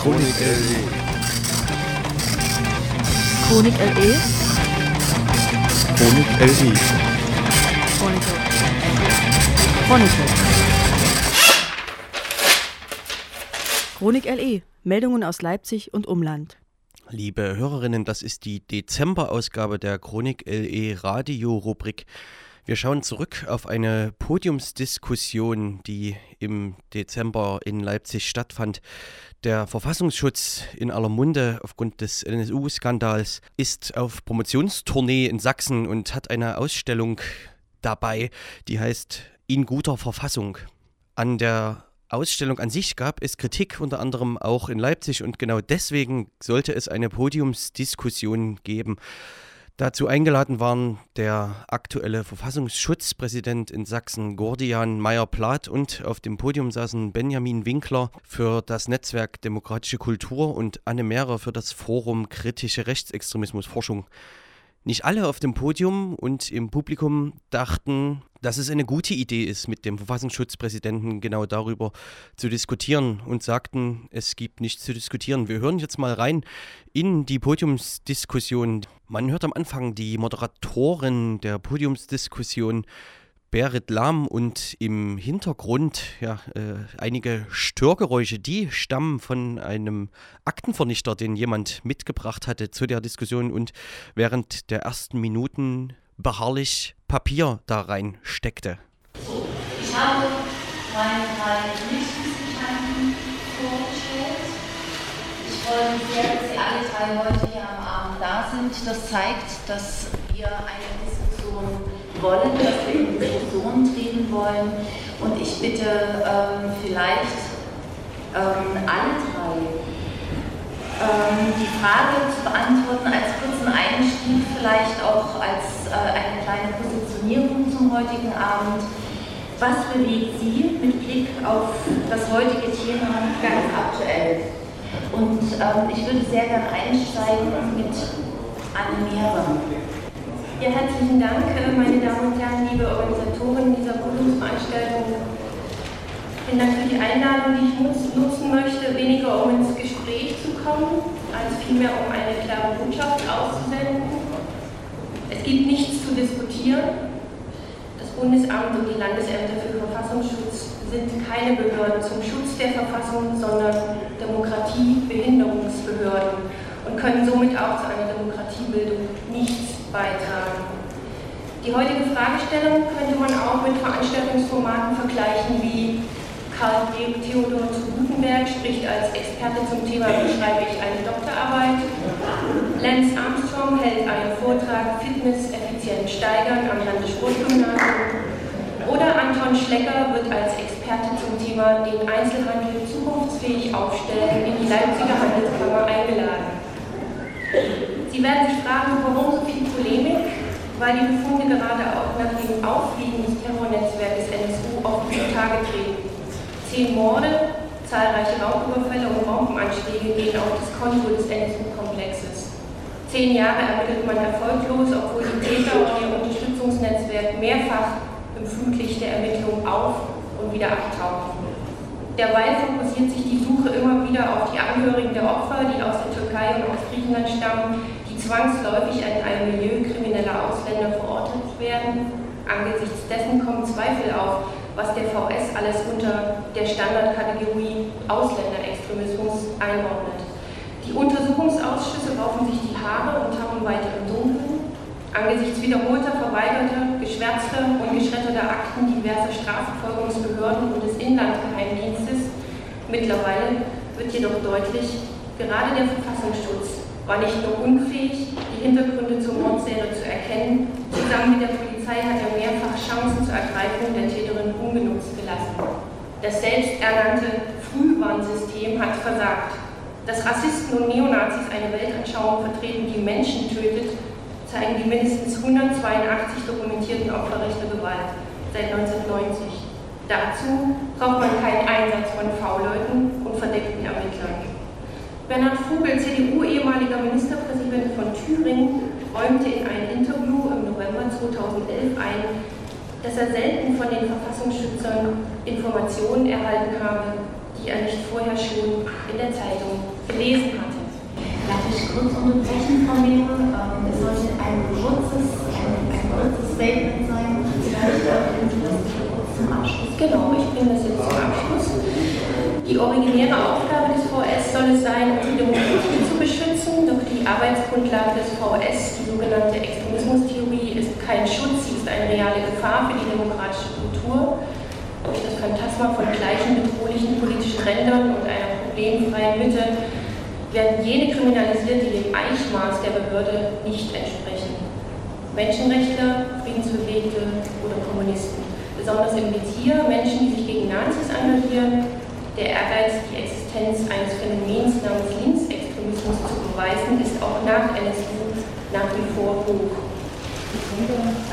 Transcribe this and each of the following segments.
Chronik LE. Chronik LE. Chronik LE. Chronicle. Chronicle. Chronik LE. Meldungen aus Leipzig und Umland. Liebe Hörerinnen, das ist die Dezemberausgabe der Chronik LE Radio-Rubrik. Wir schauen zurück auf eine Podiumsdiskussion, die im Dezember in Leipzig stattfand. Der Verfassungsschutz in aller Munde aufgrund des NSU-Skandals ist auf Promotionstournee in Sachsen und hat eine Ausstellung dabei, die heißt In guter Verfassung. An der Ausstellung an sich gab es Kritik, unter anderem auch in Leipzig, und genau deswegen sollte es eine Podiumsdiskussion geben. Dazu eingeladen waren der aktuelle Verfassungsschutzpräsident in Sachsen, Gordian Meyer-Plath, und auf dem Podium saßen Benjamin Winkler für das Netzwerk Demokratische Kultur und Anne Mehrer für das Forum Kritische Rechtsextremismusforschung. Nicht alle auf dem Podium und im Publikum dachten, dass es eine gute Idee ist, mit dem Verfassungsschutzpräsidenten genau darüber zu diskutieren und sagten, es gibt nichts zu diskutieren. Wir hören jetzt mal rein in die Podiumsdiskussion. Man hört am Anfang die Moderatorin der Podiumsdiskussion Berit Lahm und im Hintergrund ja, äh, einige Störgeräusche, die stammen von einem Aktenvernichter, den jemand mitgebracht hatte zu der Diskussion und während der ersten Minuten beharrlich Papier da rein steckte. Ich habe meine drei Lichtwissenschaften vorgestellt. Ich freue mich sehr, dass Sie alle drei heute hier am Abend da sind. Das zeigt, dass wir eine Diskussion wollen, dass wir in Diskussion treten wollen. Und ich bitte ähm, vielleicht ähm, alle drei ähm, die Frage zu beantworten als kurzen Einstieg, vielleicht auch als äh, eine kleine Positionierung zum heutigen Abend. Was bewegt Sie mit Blick auf das heutige Thema ganz aktuell? Und ähm, ich würde sehr gerne einsteigen mit Anne Mehrer. Ja, herzlichen Dank, meine Damen und Herren, liebe Organisatoren dieser Podiumsveranstaltung. Vielen Dank für die Einladung, die ich nutzen möchte, weniger um ins Gespräch zu kommen, als vielmehr um eine klare Botschaft auszusenden. Es gibt nichts zu diskutieren. Das Bundesamt und die Landesämter für Verfassungsschutz sind keine Behörden zum Schutz der Verfassung, sondern Demokratiebehinderungsbehörden und können somit auch zu einer Demokratiebildung nichts beitragen. Die heutige Fragestellung könnte man auch mit Veranstaltungsformaten vergleichen wie Karl Theodor zu Gutenberg spricht als Experte zum Thema Wie schreibe ich eine Doktorarbeit. Lance Armstrong hält einen Vortrag Fitness effizient steigern am Landessportgymnasium. Oder Anton Schlecker wird als Experte zum Thema den Einzelhandel zukunftsfähig aufstellen in die Leipziger Handelskammer eingeladen. Sie werden sich fragen, warum so viel Polemik? Weil die Befunde gerade auch nach dem Auffliegen des Terrornetzwerkes NSU auf die Tage treten. Zehn Morde, zahlreiche Raubüberfälle und Bombenanschläge gehen auf das Konto des NSU-Komplexes. Zehn Jahre ermittelt man erfolglos, obwohl die Täter und ihr Unterstützungsnetzwerk mehrfach im Flutlicht der Ermittlung auf und wieder abtauchen. Derweil fokussiert sich die Suche immer wieder auf die Angehörigen der Opfer, die aus der Türkei und aus Griechenland stammen, zwangsläufig in einem Milieu krimineller Ausländer verortet werden. Angesichts dessen kommen Zweifel auf, was der VS alles unter der Standardkategorie Ausländerextremismus einordnet. Die Untersuchungsausschüsse raufen sich die Haare und tappen weiter im Dunkeln. Angesichts wiederholter, verweigerter, geschwärzter und geschredderter Akten diverser Strafverfolgungsbehörden und des Inlandgeheimdienstes mittlerweile wird jedoch deutlich, gerade der Verfassungsschutz war nicht nur unfähig, die Hintergründe zur Mordserie zu erkennen, zusammen mit der Polizei hat er mehrfach Chancen zur Ergreifung der Täterin ungenutzt gelassen. Das selbsternannte Frühwarnsystem hat versagt. Dass Rassisten und Neonazis eine Weltanschauung vertreten, die Menschen tötet, zeigen die mindestens 182 dokumentierten Opferrechte Gewalt seit 1990. Dazu braucht man keinen Einsatz von V-Leuten und verdeckten Ermittlern. Bernhard Vogel, CDU, ehemaliger Ministerpräsident von Thüringen, räumte in einem Interview im November 2011 ein, dass er selten von den Verfassungsschützern Informationen erhalten habe, die er nicht vorher schon in der Zeitung gelesen hatte. Darf ich kurz unterbrechen, Frau Mehre? Ähm, es sollte ein kurzes, ein, ein kurzes Statement sein. Vielleicht Sie das kurz zum Abschluss. Genau, ich bringe das jetzt zum Abschluss. Die originäre Aufgabe des VS soll es sein, die Demokratie zu beschützen, doch die Arbeitsgrundlage des VS, die sogenannte Extremismustheorie, ist kein Schutz, sie ist eine reale Gefahr für die demokratische Kultur. Durch das Phantasma von gleichen bedrohlichen politischen Rändern und einer problemfreien Mitte werden jene kriminalisiert, die dem Eichmaß der Behörde nicht entsprechen. Menschenrechtler, Friedensbewegte oder Kommunisten. Besonders im Visier Menschen, die sich gegen Nazis engagieren, der Ehrgeiz, die Existenz eines Phänomens namens Linksextremismus zu beweisen, ist auch nach NSU nach wie vor hoch.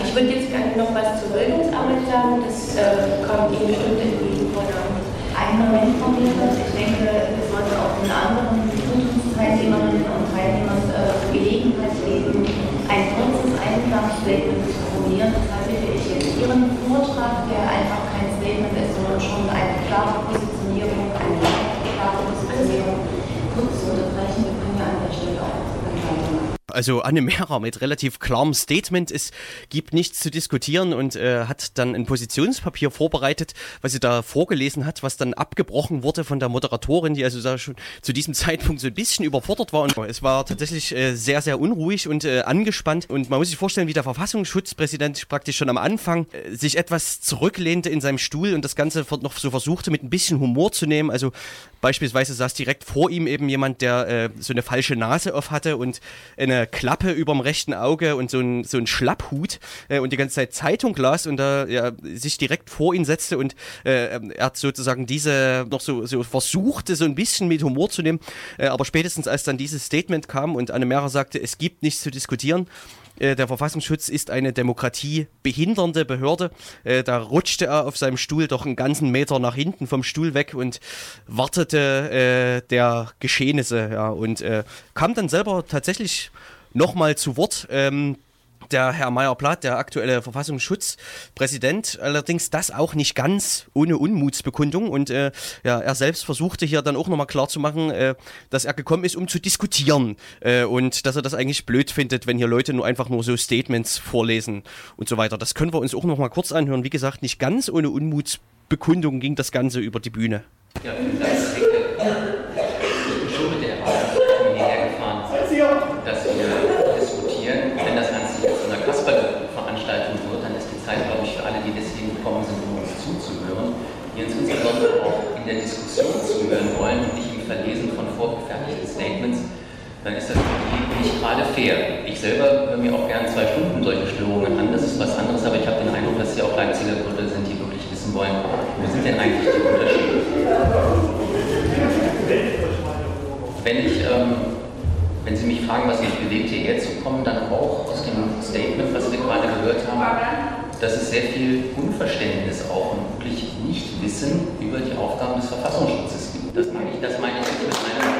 Ich würde jetzt gerne noch was zur Bildungsarbeit sagen, das äh, kommt Ihnen bestimmt entgegen, Frau Name. Einen Moment, Frau Mehre. Ich denke, es sollte auch den anderen Teilnehmerinnen und Teilnehmern äh, Gelegenheit geben, ein kurzes Eingangsstatement zu formulieren. Deshalb bitte ich jetzt Ihren Vortrag, der einfach kein Statement ist, sondern schon eine klare Positionierung, eine klare Positionierung kurz zu unterbrechen. Wir können ja an der Stelle auch weitermachen also Anne Mehrer mit relativ klarem Statement. Es gibt nichts zu diskutieren und äh, hat dann ein Positionspapier vorbereitet, was sie da vorgelesen hat, was dann abgebrochen wurde von der Moderatorin, die also da schon zu diesem Zeitpunkt so ein bisschen überfordert war. Und es war tatsächlich äh, sehr, sehr unruhig und äh, angespannt. Und man muss sich vorstellen, wie der Verfassungsschutzpräsident praktisch schon am Anfang äh, sich etwas zurücklehnte in seinem Stuhl und das Ganze noch so versuchte, mit ein bisschen Humor zu nehmen. Also beispielsweise saß direkt vor ihm eben jemand, der äh, so eine falsche Nase auf hatte und eine Klappe überm rechten Auge und so ein, so ein Schlapphut äh, und die ganze Zeit Zeitung las und da ja, sich direkt vor ihn setzte und äh, er hat sozusagen diese noch so, so versuchte, so ein bisschen mit Humor zu nehmen. Äh, aber spätestens als dann dieses Statement kam und Anne Mehrer sagte, es gibt nichts zu diskutieren, äh, der Verfassungsschutz ist eine demokratiebehindernde Behörde. Äh, da rutschte er auf seinem Stuhl doch einen ganzen Meter nach hinten vom Stuhl weg und wartete äh, der Geschehnisse. Ja, und äh, kam dann selber tatsächlich nochmal zu Wort. Ähm, der Herr Meyer-Plath, der aktuelle Verfassungsschutzpräsident, allerdings das auch nicht ganz ohne Unmutsbekundung. Und äh, ja, er selbst versuchte hier dann auch nochmal klarzumachen, äh, dass er gekommen ist, um zu diskutieren äh, und dass er das eigentlich blöd findet, wenn hier Leute nur einfach nur so Statements vorlesen und so weiter. Das können wir uns auch nochmal kurz anhören. Wie gesagt, nicht ganz ohne Unmutsbekundung ging das Ganze über die Bühne. Ja, das der Diskussion zuhören wollen und nicht im Verlesen von vorgefertigten Statements, dann ist das nicht gerade fair. Ich selber höre mir auch gerne zwei Stunden solche Störungen an, das ist was anderes, aber ich habe den Eindruck, dass hier auch Leipziger Gründe sind, die wirklich wissen wollen, wo sind denn eigentlich die Unterschiede. Wenn ich ähm, wenn Sie mich fragen, was mich bewegt, hierher zu kommen, dann auch aus dem Statement, was wir gerade gehört haben, dass es sehr viel Unverständnis auch und wirklich Nichtwissen über die Aufgaben des Verfassungsschutzes gibt. Das meine ich, das meine ich mit einem,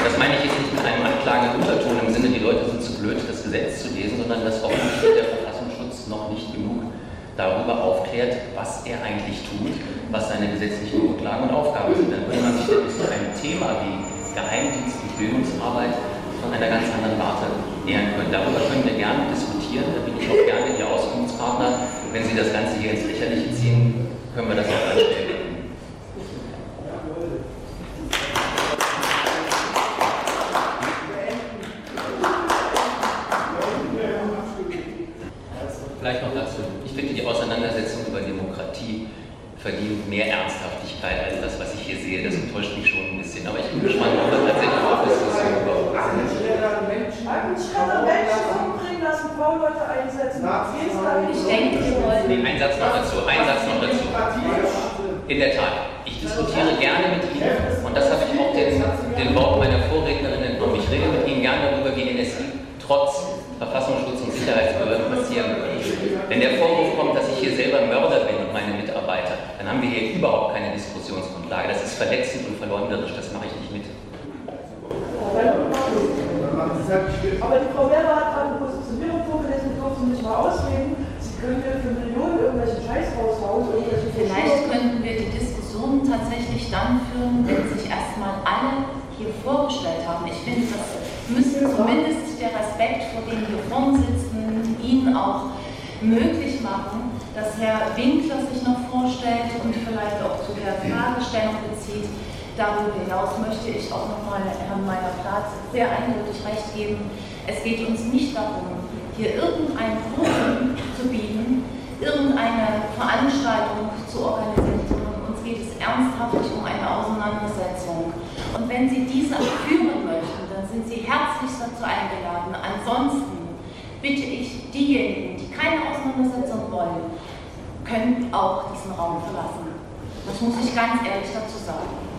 das meine ich jetzt nicht mit einem anklagenden Unterton im Sinne, die Leute sind zu blöd, das Gesetz zu lesen, sondern dass offensichtlich der Verfassungsschutz noch nicht genug darüber aufklärt, was er eigentlich tut, was seine gesetzlichen Grundlagen und Aufgaben sind. Dann würde man sich nämlich zu einem Thema wie Geheimdienst und Bildungsarbeit von einer ganz anderen Warte nähern können. Darüber können wir gerne diskutieren, da bin ich auch gerne Ihr Auskunftspartner. Wenn Sie das Ganze hier ins Lächerliche ziehen, können wir das auch anstellen. Vielleicht noch dazu. Ich finde, die Auseinandersetzung über Demokratie verdient mehr Ernsthaftigkeit als das, was ich hier sehe. Das enttäuscht mich schon ein bisschen. Aber ich bin gespannt, ob wir tatsächlich auch Diskussionen über ich kann doch Menschen umbringen lassen, V-Leute einsetzen. Ich denke, wir wollen. Nee, ein Satz noch dazu, ein Satz noch dazu. In der Tat, ich diskutiere gerne mit Ihnen, und das habe ich auch den, den Worten meiner Vorrednerin entnommen. Ich rede mit Ihnen gerne darüber, wie NSI trotz Verfassungsschutz und Sicherheitsbehörden passieren würde. Wenn der Vorwurf kommt, dass ich hier selber Mörder bin und meine Mitarbeiter, dann haben wir hier überhaupt keine Diskussionsgrundlage. Das ist verletzend und verleumderisch, das mache ich nicht mit. Aber die Frau Werber hat gerade eine Positionierung vorgelesen, Sie nicht mal ausreden. Können ja für Millionen irgendwelche Scheiß raushauen. Vielleicht könnten wir die Diskussion tatsächlich dann führen, wenn sich erstmal alle vorgestellt haben. Ich finde, das müsste zumindest der Respekt vor dem hier vorne sitzen, Ihnen auch möglich machen, dass Herr Winkler sich noch vorstellt und vielleicht auch zu der Fragestellung bezieht. Darüber hinaus möchte ich auch nochmal Herrn Meyer Platz sehr eindeutig recht geben. Es geht uns nicht darum, hier irgendein Forum zu bieten, irgendeine Veranstaltung zu organisieren, uns geht es ernsthaft um eine Auseinandersetzung. Und wenn Sie diese führen möchten, dann sind Sie herzlich dazu eingeladen. Ansonsten bitte ich diejenigen, die keine Auseinandersetzung wollen, können auch diesen Raum verlassen. Das muss ich ganz ehrlich dazu sagen.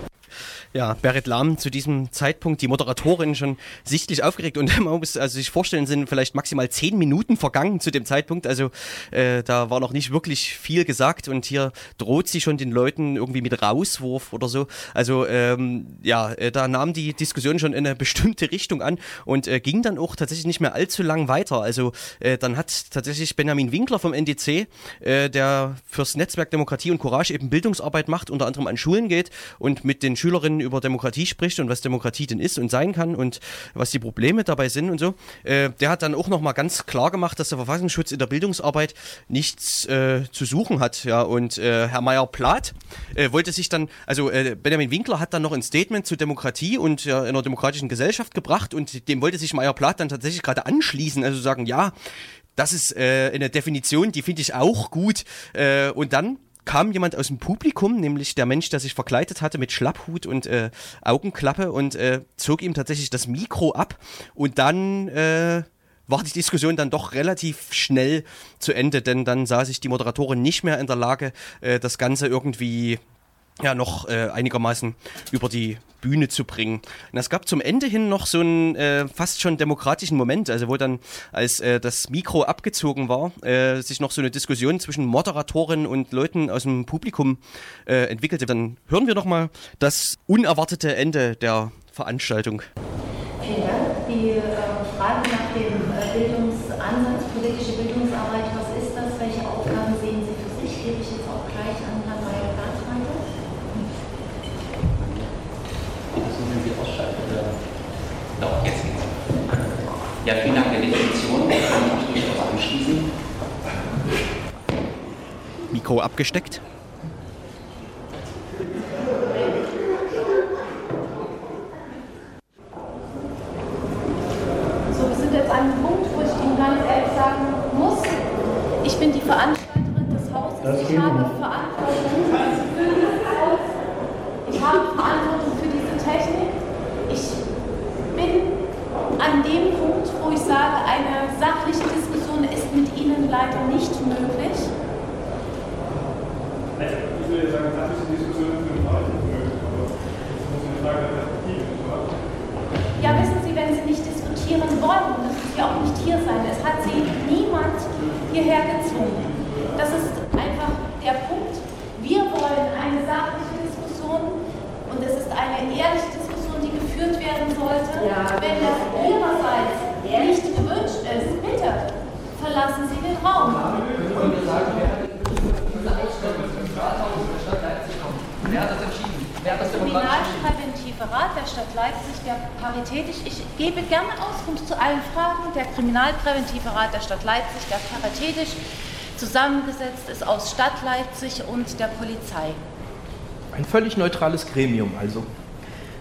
Ja, Berit Lahm zu diesem Zeitpunkt, die Moderatorin schon sichtlich aufgeregt und man muss also sich vorstellen, sind vielleicht maximal zehn Minuten vergangen zu dem Zeitpunkt. Also äh, da war noch nicht wirklich viel gesagt und hier droht sie schon den Leuten irgendwie mit Rauswurf oder so. Also ähm, ja, äh, da nahm die Diskussion schon in eine bestimmte Richtung an und äh, ging dann auch tatsächlich nicht mehr allzu lang weiter. Also äh, dann hat tatsächlich Benjamin Winkler vom NDC, äh, der fürs Netzwerk Demokratie und Courage eben Bildungsarbeit macht, unter anderem an Schulen geht und mit den Schülerinnen über Demokratie spricht und was Demokratie denn ist und sein kann und was die Probleme dabei sind und so, äh, der hat dann auch nochmal ganz klar gemacht, dass der Verfassungsschutz in der Bildungsarbeit nichts äh, zu suchen hat. Ja, und äh, Herr Meyer-Plath äh, wollte sich dann, also äh, Benjamin Winkler hat dann noch ein Statement zu Demokratie und ja, einer demokratischen Gesellschaft gebracht und dem wollte sich Meyer-Plath dann tatsächlich gerade anschließen, also sagen, ja, das ist äh, eine Definition, die finde ich auch gut. Und dann kam jemand aus dem Publikum, nämlich der Mensch, der sich verkleidet hatte mit Schlapphut und äh, Augenklappe und äh, zog ihm tatsächlich das Mikro ab. Und dann äh, war die Diskussion dann doch relativ schnell zu Ende, denn dann sah sich die Moderatorin nicht mehr in der Lage, äh, das Ganze irgendwie ja noch äh, einigermaßen über die Bühne zu bringen. Und es gab zum Ende hin noch so einen äh, fast schon demokratischen Moment, also wo dann, als äh, das Mikro abgezogen war, äh, sich noch so eine Diskussion zwischen Moderatorin und Leuten aus dem Publikum äh, entwickelte. Dann hören wir noch mal das unerwartete Ende der Veranstaltung. Vielen Dank. Die äh, Frage nach dem Bildungsansatz, politische Bildungsarbeit, was ist das? Welche Aufgaben sehen Sie für sich? Gebe ich jetzt auch gleich an Herrn Meyer-Platz weiter. Ausschalten oder? Doch, jetzt geht's. Ja, vielen Dank der Definition. Kann ich mich anschließen. Mikro abgesteckt. So, wir sind jetzt an einem Punkt, wo ich Ihnen ganz ehrlich sagen muss, ich bin die Veranstalterin des Hauses, ich habe Verantwortung für dieses Haus, ich habe Verantwortung für diese Technik. Ich bin an dem Punkt, wo ich sage, eine sachliche Diskussion ist mit Ihnen leider nicht möglich. Also, ich würde sagen, ist eine Diskussion für den Rat möglich, aber das muss eine Frage der Perspektive. Ja, wissen Sie, wenn Sie nicht diskutieren wollen, müssen Sie auch nicht hier sein. Es hat Sie niemand hierher gezwungen. Das ist einfach der Punkt. Wir wollen eine sachliche Diskussion und es ist eine ehrliche Diskussion, geführt werden sollte. Wenn das Ihrerseits nicht gewünscht ist, bitte verlassen Sie den Raum. Wer hat das entschieden? Wer hat das demokratisch entschieden? Kriminalpräventive Rat der Stadt Leipzig, der paritätisch, ich gebe gerne Auskunft zu allen Fragen, der Kriminalpräventive Rat der Stadt Leipzig, der paritätisch zusammengesetzt ist aus Stadt Leipzig und der Polizei. Ein völlig neutrales Gremium also,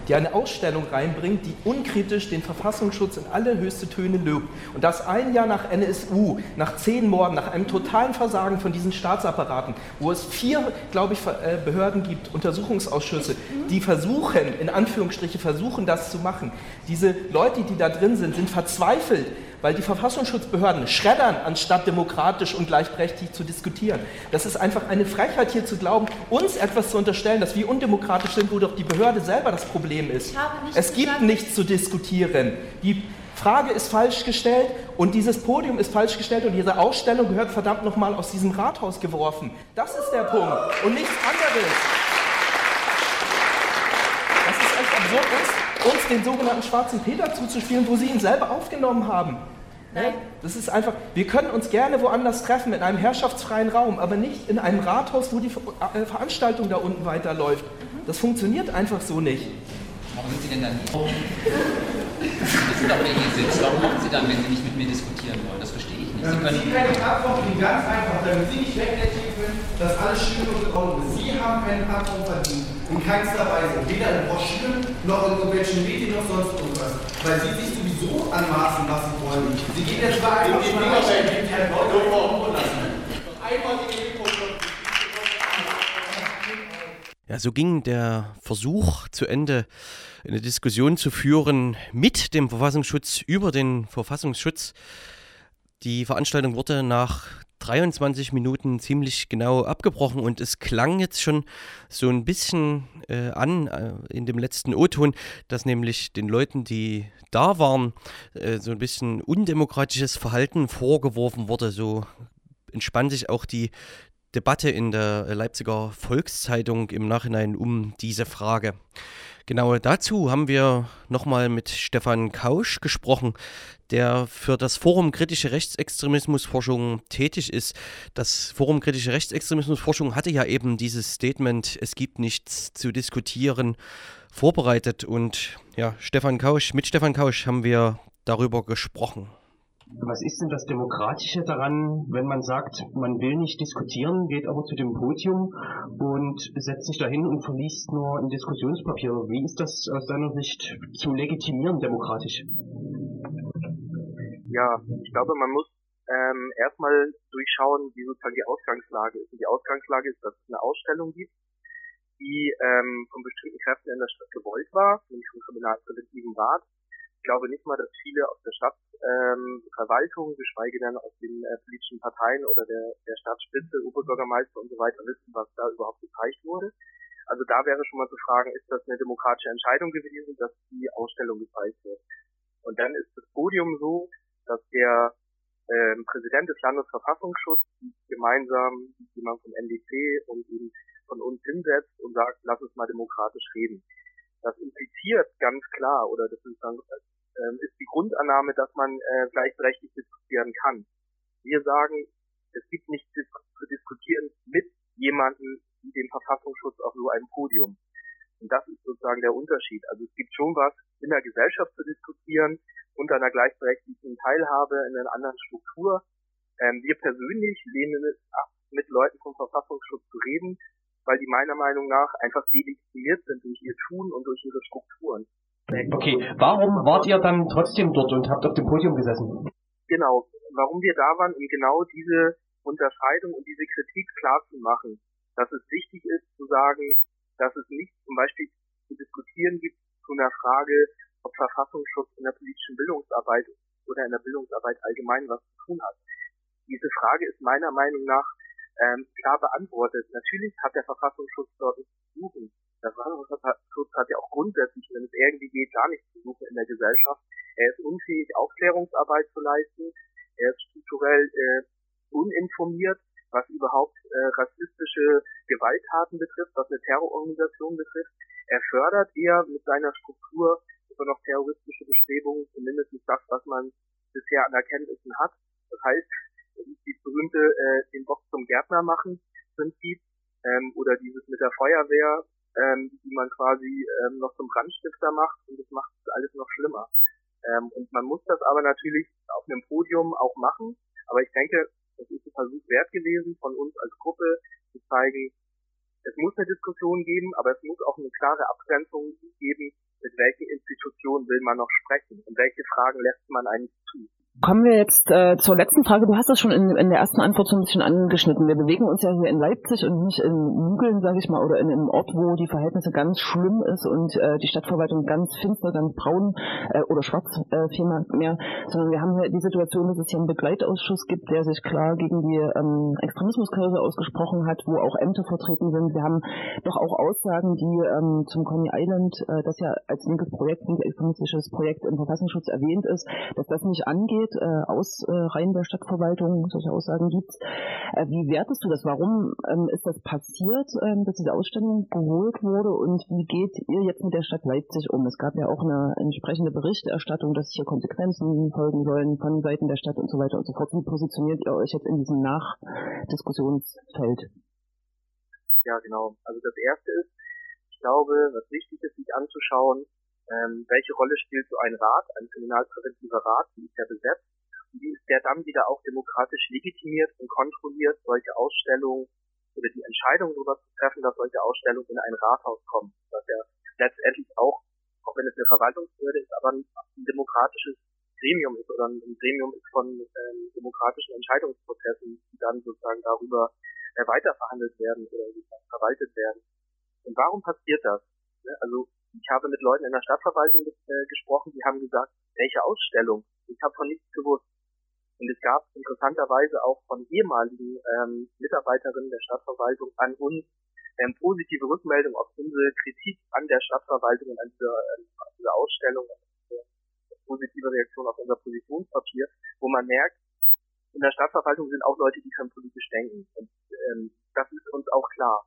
die eine Ausstellung reinbringt, die unkritisch den Verfassungsschutz in allerhöchste Töne lobt. Und das ein Jahr nach NSU, nach zehn Morden, nach einem totalen Versagen von diesen Staatsapparaten, wo es vier, glaube ich, äh, Behörden gibt, Untersuchungsausschüsse, die versuchen, in Anführungsstriche versuchen, das zu machen. Diese Leute, die da drin sind, sind verzweifelt, weil die Verfassungsschutzbehörden schreddern, anstatt demokratisch und gleichberechtigt zu diskutieren. Das ist einfach eine Frechheit hier zu glauben, uns etwas zu unterstellen, dass wir undemokratisch sind, wo doch die Behörde selber das Problem ist. Es gibt gesagt- nichts zu diskutieren. Die Frage ist falsch gestellt und dieses Podium ist falsch gestellt und diese Ausstellung gehört verdammt nochmal aus diesem Rathaus geworfen. Das ist der Punkt und nichts anderes. Das ist echt absurd, uns, den sogenannten schwarzen Peter zuzuspielen, wo sie ihn selber aufgenommen haben. Ne? Das ist einfach, wir können uns gerne woanders treffen, in einem herrschaftsfreien Raum, aber nicht in einem Rathaus, wo die äh, Veranstaltung da unten weiterläuft. Das funktioniert einfach so nicht. Warum sind Sie denn dann hier? Das sind doch welche Sitz. Warum machen Sie dann, wenn Sie nicht mit mir diskutieren wollen? Das verstehe ich nicht. Sie können keine Plattform kriegen, ganz einfach, damit Sie nicht wegrechnen dass alles schön und ordentlich ist. Sie haben keine Plattform verdient. In keinster Weise. Weder in Broschüren noch in irgendwelchen Medien noch sonst irgendwas. Weil Sie sich sowieso anmaßen was Sie wollen. Sie gehen jetzt mal einfach schon mal Einmal die Ja, so ging der Versuch zu Ende, eine Diskussion zu führen mit dem Verfassungsschutz über den Verfassungsschutz. Die Veranstaltung wurde nach 23 Minuten ziemlich genau abgebrochen und es klang jetzt schon so ein bisschen äh, an äh, in dem letzten O-Ton, dass nämlich den Leuten, die da waren, äh, so ein bisschen undemokratisches Verhalten vorgeworfen wurde. So entspann sich auch die Debatte in der Leipziger Volkszeitung im Nachhinein um diese Frage. Genau dazu haben wir nochmal mit Stefan Kausch gesprochen, der für das Forum Kritische Rechtsextremismusforschung tätig ist. Das Forum Kritische Rechtsextremismusforschung hatte ja eben dieses Statement, es gibt nichts zu diskutieren, vorbereitet. Und ja, Stefan Kausch, mit Stefan Kausch haben wir darüber gesprochen. Was ist denn das Demokratische daran, wenn man sagt, man will nicht diskutieren, geht aber zu dem Podium und setzt sich dahin und verliest nur ein Diskussionspapier? Wie ist das aus deiner Sicht zu legitimieren demokratisch? Ja, ich glaube, man muss ähm, erstmal durchschauen, wie sozusagen die Ausgangslage ist. Und die Ausgangslage ist, dass es eine Ausstellung gibt, die ähm, von bestimmten Kräften in der Stadt gewollt war, nämlich vom Kriminalpräventiven Rat ich glaube nicht mal, dass viele aus der Stadtverwaltung, ähm, geschweige denn aus den äh, politischen Parteien oder der, der Stadtspitze, Oberbürgermeister und so weiter wissen, was da überhaupt gezeigt wurde. Also da wäre schon mal zu fragen, ist das eine demokratische Entscheidung gewesen, dass die Ausstellung gezeigt wird? Und dann ist das Podium so, dass der ähm, Präsident des Landesverfassungsschutzes gemeinsam jemand vom NDC und ihn von uns hinsetzt und sagt, lass uns mal demokratisch reden. Das impliziert ganz klar, oder das ist, dann, äh, ist die Grundannahme, dass man äh, gleichberechtigt diskutieren kann. Wir sagen, es gibt nichts zu diskutieren mit jemandem wie dem Verfassungsschutz auf so einem Podium. Und das ist sozusagen der Unterschied. Also es gibt schon was in der Gesellschaft zu diskutieren, unter einer gleichberechtigten Teilhabe in einer anderen Struktur. Ähm, wir persönlich lehnen es ab, mit Leuten vom Verfassungsschutz zu reden, weil die meiner Meinung nach einfach delegitimiert sind durch ihr Tun und durch ihre Strukturen. Okay, warum wart ihr dann trotzdem dort und habt auf dem Podium gesessen? Genau, warum wir da waren, um genau diese Unterscheidung und diese Kritik klar zu machen, dass es wichtig ist zu sagen, dass es nicht zum Beispiel zu diskutieren gibt zu einer Frage, Verfassungsschutz in der politischen Bildungsarbeit oder in der Bildungsarbeit allgemein was zu tun hat. Diese Frage ist meiner Meinung nach ähm, klar beantwortet. Natürlich hat der Verfassungsschutz dort nichts zu suchen. Der Verfassungsschutz hat ja auch grundsätzlich, wenn es irgendwie geht, gar nichts zu suchen in der Gesellschaft. Er ist unfähig, Aufklärungsarbeit zu leisten. Er ist strukturell äh, uninformiert, was überhaupt äh, rassistische Gewalttaten betrifft, was eine Terrororganisation betrifft. Er fördert eher mit seiner Struktur immer noch terroristische Bestrebungen, zumindest das, was man bisher an Erkenntnissen hat. Das heißt, die berühmte äh, den Bock zum Gärtner machen Prinzip ähm, oder dieses mit der Feuerwehr, ähm, die man quasi ähm, noch zum Brandstifter macht und das macht alles noch schlimmer. Ähm, und man muss das aber natürlich auf einem Podium auch machen. Aber ich denke, es ist ein Versuch wert gewesen, von uns als Gruppe zu zeigen, es muss eine Diskussion geben, aber es muss auch eine klare Abgrenzung geben, mit welchen Institutionen will man noch sprechen und welche Fragen lässt man eigentlich zu. Kommen wir jetzt äh, zur letzten Frage. Du hast das schon in, in der ersten Antwort so ein bisschen angeschnitten. Wir bewegen uns ja hier in Leipzig und nicht in Mügeln, sage ich mal, oder in einem Ort, wo die Verhältnisse ganz schlimm ist und äh, die Stadtverwaltung ganz finster, ganz braun äh, oder schwarz äh, vielmehr mehr, sondern wir haben hier die Situation, dass es hier einen Begleitausschuss gibt, der sich klar gegen die ähm, Extremismuskurse ausgesprochen hat, wo auch Ämter vertreten sind. Wir haben doch auch Aussagen, die ähm, zum Coney Island, äh, das ja als linkes Projekt, linkes extremistisches Projekt im Verfassungsschutz erwähnt ist, dass das nicht angeht geht, äh, aus äh, Reihen der Stadtverwaltung solche Aussagen gibt. Äh, wie wertest du das? Warum ähm, ist das passiert, ähm, dass diese Ausstellung geholt wurde und wie geht ihr jetzt mit der Stadt Leipzig um? Es gab ja auch eine entsprechende Berichterstattung, dass hier Konsequenzen folgen sollen von Seiten der Stadt und so weiter und so fort. Wie positioniert ihr euch jetzt in diesem Nachdiskussionsfeld? Ja, genau. Also das erste ist, ich glaube, was wichtig ist, sich anzuschauen, ähm, welche Rolle spielt so ein Rat, ein kriminalpräventiver Rat, wie ist der besetzt, und wie ist der dann wieder auch demokratisch legitimiert und kontrolliert, solche Ausstellungen oder die Entscheidung darüber zu treffen, dass solche Ausstellungen in ein Rathaus kommen, dass er letztendlich auch, auch wenn es eine Verwaltungsbehörde ist, aber ein, ein demokratisches Gremium ist oder ein Gremium ist von ähm, demokratischen Entscheidungsprozessen, die dann sozusagen darüber äh, weiterverhandelt werden oder verwaltet werden. Und warum passiert das? Ne? Also ich habe mit Leuten in der Stadtverwaltung äh, gesprochen, die haben gesagt, welche Ausstellung? Ich habe von nichts gewusst. Und es gab interessanterweise auch von ehemaligen ähm, Mitarbeiterinnen der Stadtverwaltung an uns ähm, positive Rückmeldung auf unsere Kritik an der Stadtverwaltung und an dieser, äh, an dieser Ausstellung, positive Reaktion auf unser Positionspapier, wo man merkt, in der Stadtverwaltung sind auch Leute, die schon politisch denken. Und ähm, das ist uns auch klar.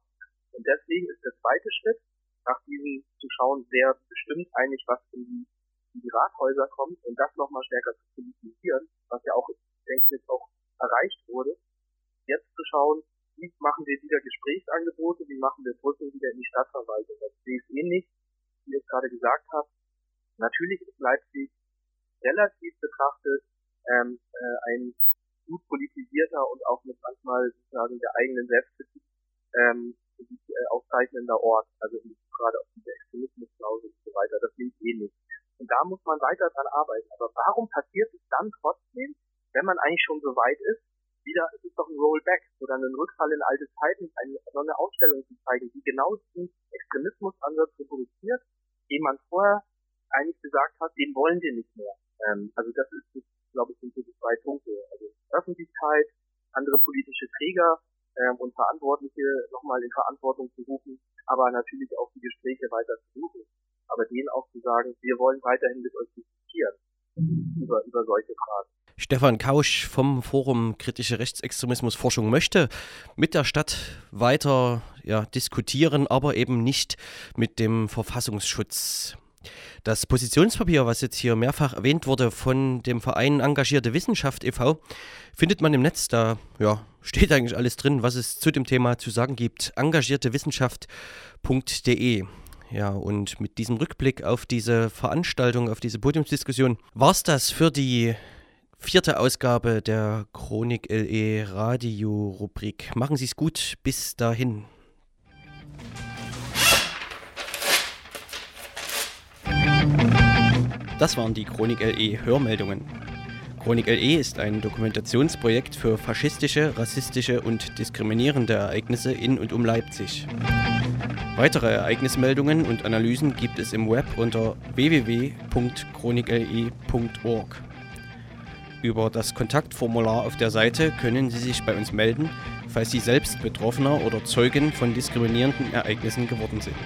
Und deswegen ist der zweite Schritt, nach diesem zu schauen, wer bestimmt eigentlich, was in die, in die Rathäuser kommt und das nochmal stärker zu politisieren, was ja auch, denke ich, jetzt auch erreicht wurde, jetzt zu schauen, wie machen wir wieder Gesprächsangebote, wie machen wir Brücken wieder in die Stadtverwaltung. Das sehe ich ähnlich, wie ich es gerade gesagt habe. Natürlich ist Leipzig relativ betrachtet ähm, äh, ein gut politisierter und auch mit manchmal sozusagen der eigenen Selbstkritik ähm, äh, auszeichnender Ort, also gerade auf diese Extremismusklausel und so weiter, das liegt eh nicht. Und da muss man weiter dran arbeiten. Aber warum passiert es dann trotzdem, wenn man eigentlich schon so weit ist, wieder, es ist doch ein Rollback oder ein Rückfall in alte Zeiten, eine, eine Ausstellung zu zeigen, die genau diesen Extremismusansatz reproduziert, den man vorher eigentlich gesagt hat, den wollen wir nicht mehr. Ähm, also das ist, glaube ich, sind so die zwei Punkte. Also Öffentlichkeit, andere politische Träger ähm, und Verantwortliche nochmal in Verantwortung zu rufen, aber natürlich auch die Gespräche weiter zu suchen. Aber denen auch zu sagen, wir wollen weiterhin mit euch diskutieren über, über solche Fragen. Stefan Kausch vom Forum Kritische Rechtsextremismusforschung möchte mit der Stadt weiter ja, diskutieren, aber eben nicht mit dem Verfassungsschutz. Das Positionspapier, was jetzt hier mehrfach erwähnt wurde, von dem Verein Engagierte Wissenschaft e.V., findet man im Netz. Da ja, steht eigentlich alles drin, was es zu dem Thema zu sagen gibt. Engagiertewissenschaft.de. Ja, und mit diesem Rückblick auf diese Veranstaltung, auf diese Podiumsdiskussion, war es das für die vierte Ausgabe der Chronik LE Radio Rubrik. Machen Sie es gut, bis dahin. Das waren die Chronik LE Hörmeldungen. Chronik LE ist ein Dokumentationsprojekt für faschistische, rassistische und diskriminierende Ereignisse in und um Leipzig. Weitere Ereignismeldungen und Analysen gibt es im Web unter www.chronikle.org. Über das Kontaktformular auf der Seite können Sie sich bei uns melden, falls Sie selbst Betroffener oder Zeugen von diskriminierenden Ereignissen geworden sind.